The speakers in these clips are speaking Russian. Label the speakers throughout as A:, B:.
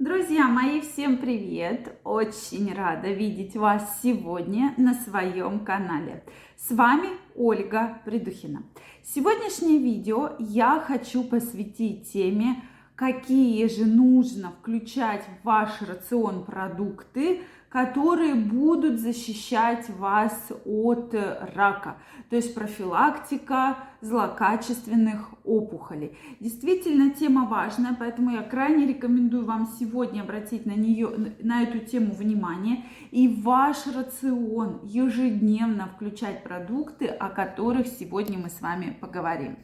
A: Друзья мои, всем привет! Очень рада видеть вас сегодня на своем канале. С вами Ольга Придухина. Сегодняшнее видео я хочу посвятить теме, какие же нужно включать в ваш рацион продукты, которые будут защищать вас от рака, то есть профилактика злокачественных опухолей. Действительно, тема важная, поэтому я крайне рекомендую вам сегодня обратить на нее, на эту тему внимание и ваш рацион ежедневно включать продукты, о которых сегодня мы с вами поговорим.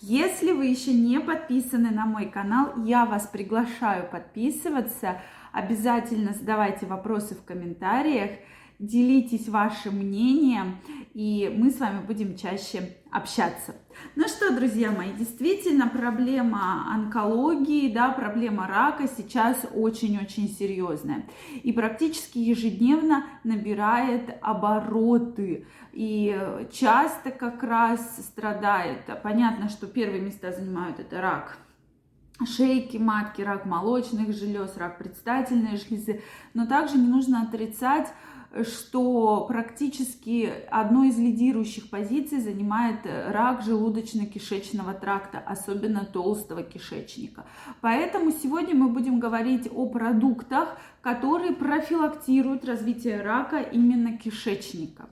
A: Если вы еще не подписаны на мой канал, я вас приглашаю подписываться – Обязательно задавайте вопросы в комментариях, делитесь вашим мнением, и мы с вами будем чаще общаться. Ну что, друзья мои, действительно проблема онкологии, да, проблема рака сейчас очень-очень серьезная и практически ежедневно набирает обороты и часто как раз страдает. Понятно, что первые места занимают это рак шейки матки, рак молочных желез, рак предстательной железы. Но также не нужно отрицать, что практически одной из лидирующих позиций занимает рак желудочно-кишечного тракта, особенно толстого кишечника. Поэтому сегодня мы будем говорить о продуктах, которые профилактируют развитие рака именно кишечника.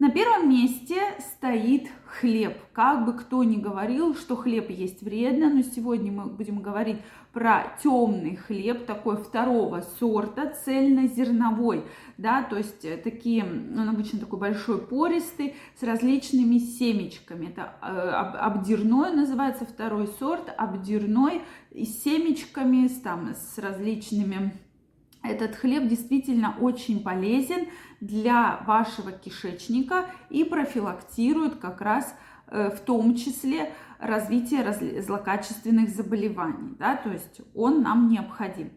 A: На первом месте стоит хлеб. Как бы кто ни говорил, что хлеб есть вредно, но сегодня мы будем говорить про темный хлеб, такой второго сорта, цельнозерновой, да, то есть э, такие, он обычно такой большой пористый, с различными семечками. Это э, обдирной называется второй сорт, обдирной и семечками, с, там, с различными этот хлеб действительно очень полезен для вашего кишечника и профилактирует как раз в том числе развитие злокачественных заболеваний. Да? То есть он нам необходим.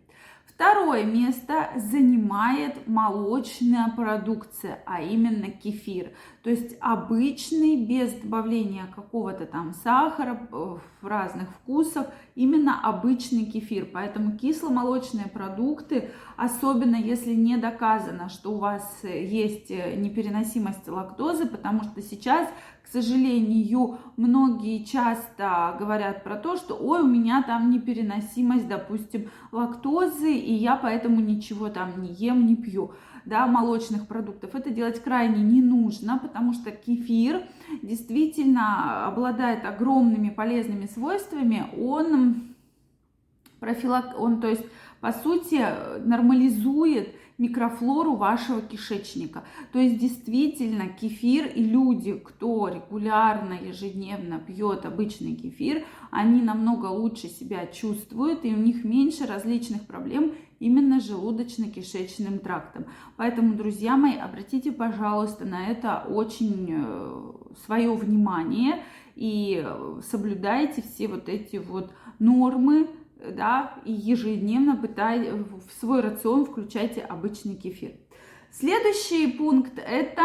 A: Второе место занимает молочная продукция, а именно кефир. То есть обычный, без добавления какого-то там сахара, в разных вкусов, именно обычный кефир. Поэтому кисломолочные продукты, особенно если не доказано, что у вас есть непереносимость лактозы, потому что сейчас к сожалению, многие часто говорят про то, что ой, у меня там непереносимость, допустим, лактозы, и я поэтому ничего там не ем, не пью да, молочных продуктов. Это делать крайне не нужно, потому что кефир действительно обладает огромными полезными свойствами. Он профилак, он, то есть, по сути, нормализует микрофлору вашего кишечника. То есть действительно кефир и люди, кто регулярно, ежедневно пьет обычный кефир, они намного лучше себя чувствуют и у них меньше различных проблем именно желудочно-кишечным трактом. Поэтому, друзья мои, обратите, пожалуйста, на это очень э, свое внимание и соблюдайте все вот эти вот нормы, да, и ежедневно пытай, в свой рацион включайте обычный кефир. Следующий пункт это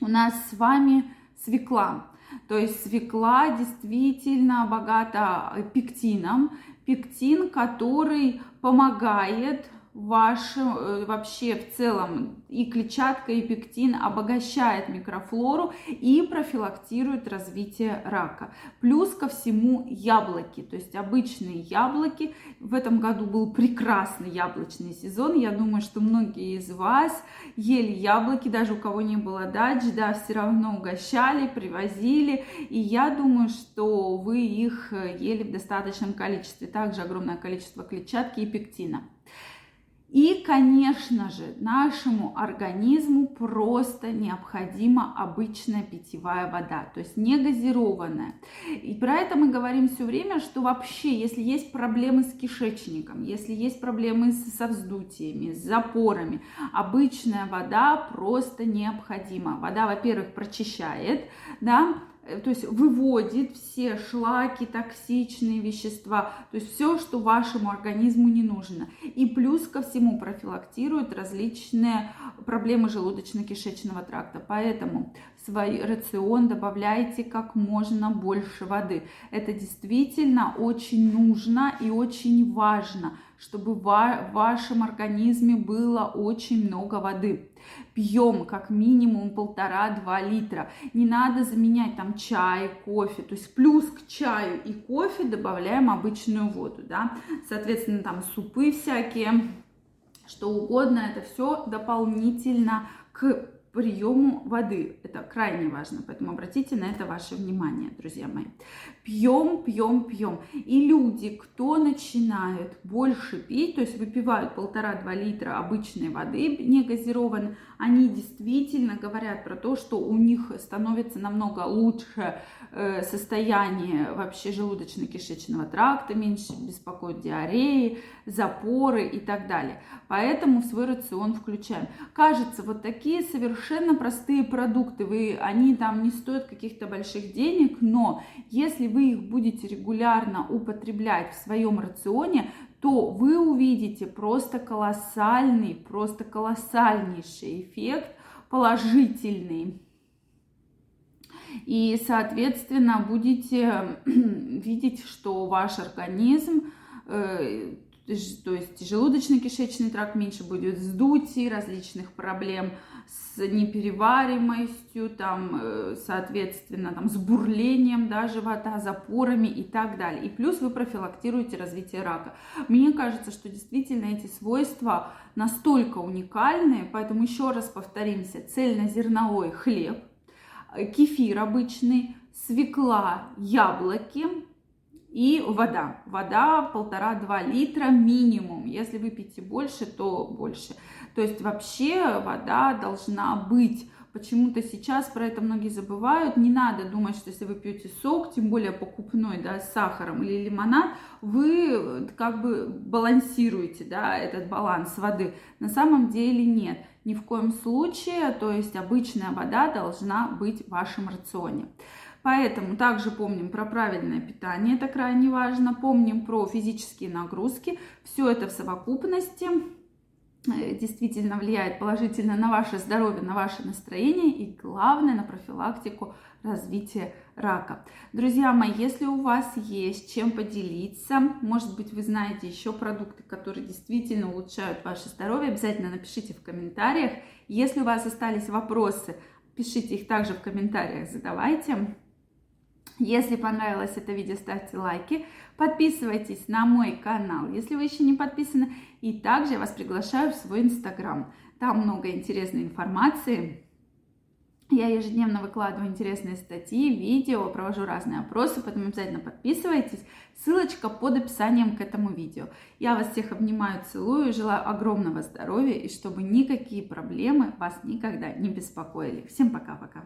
A: у нас с вами свекла. То есть свекла действительно богата пектином. Пектин, который помогает ваш э, вообще в целом и клетчатка, и пектин обогащает микрофлору и профилактирует развитие рака. Плюс ко всему яблоки, то есть обычные яблоки. В этом году был прекрасный яблочный сезон. Я думаю, что многие из вас ели яблоки, даже у кого не было дач, да, все равно угощали, привозили. И я думаю, что вы их ели в достаточном количестве. Также огромное количество клетчатки и пектина. И, конечно же, нашему организму просто необходима обычная питьевая вода, то есть не газированная. И про это мы говорим все время, что вообще, если есть проблемы с кишечником, если есть проблемы со вздутиями, с запорами, обычная вода просто необходима. Вода, во-первых, прочищает, да, то есть выводит все шлаки, токсичные вещества, то есть все, что вашему организму не нужно. И плюс ко всему профилактирует различные проблемы желудочно-кишечного тракта. Поэтому в свой рацион добавляйте как можно больше воды. Это действительно очень нужно и очень важно, чтобы в вашем организме было очень много воды. Пьем как минимум полтора-два литра. Не надо заменять там чай, кофе. То есть плюс к чаю и кофе добавляем обычную воду. Да? Соответственно, там супы всякие, что угодно. Это все дополнительно к приему воды. Это крайне важно, поэтому обратите на это ваше внимание, друзья мои. Пьем, пьем, пьем. И люди, кто начинают больше пить, то есть выпивают полтора-два литра обычной воды не газированной, они действительно говорят про то, что у них становится намного лучше э, состояние вообще желудочно-кишечного тракта, меньше беспокоит диареи, запоры и так далее. Поэтому в свой рацион включаем. Кажется, вот такие совершенно простые продукты, вы, они там не стоят каких-то больших денег, но если вы их будете регулярно употреблять в своем рационе, то вы увидите просто колоссальный, просто колоссальнейший эффект положительный. И, соответственно, будете видеть, что ваш организм э, то есть желудочно-кишечный тракт меньше будет вздутий, различных проблем с непереваримостью, там, э, соответственно, там, с бурлением да, живота, запорами и так далее. И плюс вы профилактируете развитие рака. Мне кажется, что действительно эти свойства настолько уникальные, поэтому еще раз повторимся, цельнозерновой хлеб, э, кефир обычный, свекла, яблоки, и вода. Вода полтора-два литра минимум. Если вы пьете больше, то больше. То есть вообще вода должна быть. Почему-то сейчас про это многие забывают. Не надо думать, что если вы пьете сок, тем более покупной, да, с сахаром или лимонад, вы как бы балансируете, да, этот баланс воды. На самом деле нет. Ни в коем случае, то есть обычная вода должна быть в вашем рационе. Поэтому также помним про правильное питание, это крайне важно. Помним про физические нагрузки. Все это в совокупности э, действительно влияет положительно на ваше здоровье, на ваше настроение и главное на профилактику развития рака. Друзья мои, если у вас есть чем поделиться, может быть вы знаете еще продукты, которые действительно улучшают ваше здоровье, обязательно напишите в комментариях. Если у вас остались вопросы, пишите их также в комментариях, задавайте. Если понравилось это видео, ставьте лайки, подписывайтесь на мой канал, если вы еще не подписаны. И также я вас приглашаю в свой инстаграм. Там много интересной информации. Я ежедневно выкладываю интересные статьи, видео, провожу разные опросы, поэтому обязательно подписывайтесь. Ссылочка под описанием к этому видео. Я вас всех обнимаю, целую, желаю огромного здоровья и чтобы никакие проблемы вас никогда не беспокоили. Всем пока-пока.